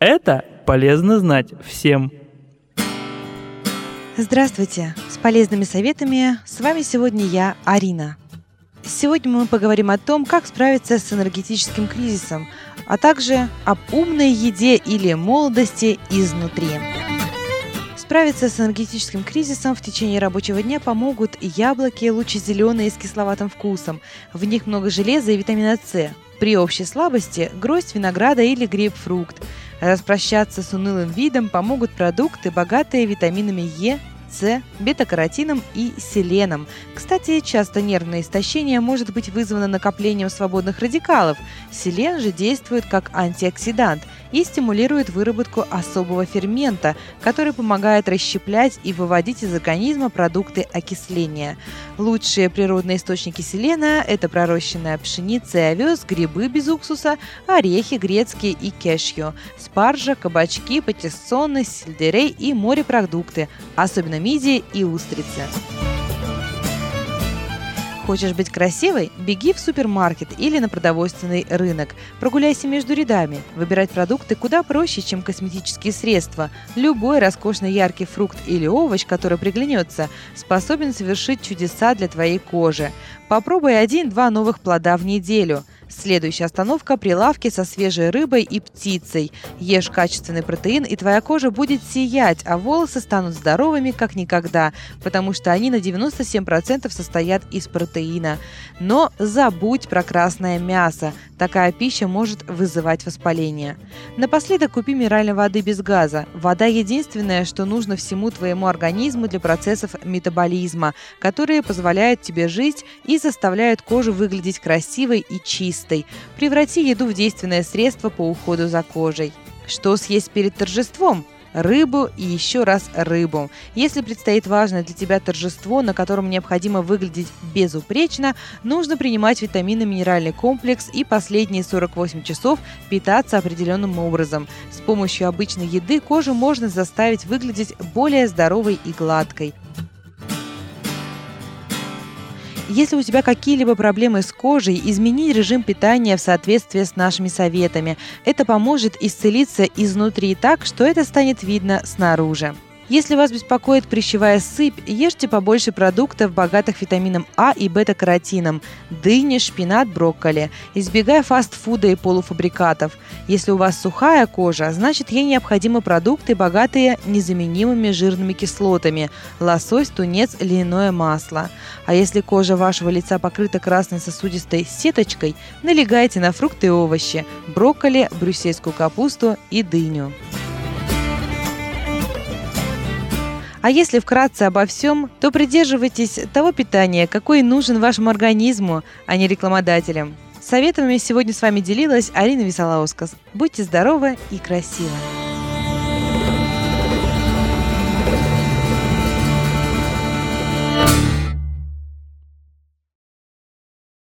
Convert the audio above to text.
Это полезно знать всем. Здравствуйте! С полезными советами с вами сегодня я, Арина. Сегодня мы поговорим о том, как справиться с энергетическим кризисом, а также об умной еде или молодости изнутри. Справиться с энергетическим кризисом в течение рабочего дня помогут яблоки лучезеленые с кисловатым вкусом. В них много железа и витамина С. При общей слабости – гроздь винограда или грейпфрукт. Распрощаться с унылым видом помогут продукты, богатые витаминами Е, с, бета-каротином и селеном. Кстати, часто нервное истощение может быть вызвано накоплением свободных радикалов. Селен же действует как антиоксидант и стимулирует выработку особого фермента, который помогает расщеплять и выводить из организма продукты окисления. Лучшие природные источники селена – это пророщенная пшеница и овес, грибы без уксуса, орехи грецкие и кешью, спаржа, кабачки, патиссоны, сельдерей и морепродукты, особенно мидии и устрицы. Хочешь быть красивой? Беги в супермаркет или на продовольственный рынок. Прогуляйся между рядами. Выбирать продукты куда проще, чем косметические средства. Любой роскошный яркий фрукт или овощ, который приглянется, способен совершить чудеса для твоей кожи. Попробуй один-два новых плода в неделю – Следующая остановка – прилавки со свежей рыбой и птицей. Ешь качественный протеин, и твоя кожа будет сиять, а волосы станут здоровыми, как никогда, потому что они на 97% состоят из протеина. Но забудь про красное мясо. Такая пища может вызывать воспаление. Напоследок купи минеральной воды без газа. Вода единственное, что нужно всему твоему организму для процессов метаболизма, которые позволяют тебе жить и заставляют кожу выглядеть красивой и чистой. Преврати еду в действенное средство по уходу за кожей. Что съесть перед торжеством? Рыбу и еще раз рыбу. Если предстоит важное для тебя торжество, на котором необходимо выглядеть безупречно, нужно принимать витаминно минеральный комплекс и последние 48 часов питаться определенным образом. С помощью обычной еды кожу можно заставить выглядеть более здоровой и гладкой. Если у тебя какие-либо проблемы с кожей, измени режим питания в соответствии с нашими советами. Это поможет исцелиться изнутри так, что это станет видно снаружи. Если вас беспокоит прыщевая сыпь, ешьте побольше продуктов, богатых витамином А и бета-каротином – дыни, шпинат, брокколи. Избегая фастфуда и полуфабрикатов. Если у вас сухая кожа, значит ей необходимы продукты, богатые незаменимыми жирными кислотами – лосось, тунец, льняное масло. А если кожа вашего лица покрыта красной сосудистой сеточкой, налегайте на фрукты и овощи – брокколи, брюссельскую капусту и дыню. А если вкратце обо всем, то придерживайтесь того питания, какое нужен вашему организму, а не рекламодателям. Советами сегодня с вами делилась Арина Висолаускас. Будьте здоровы и красивы!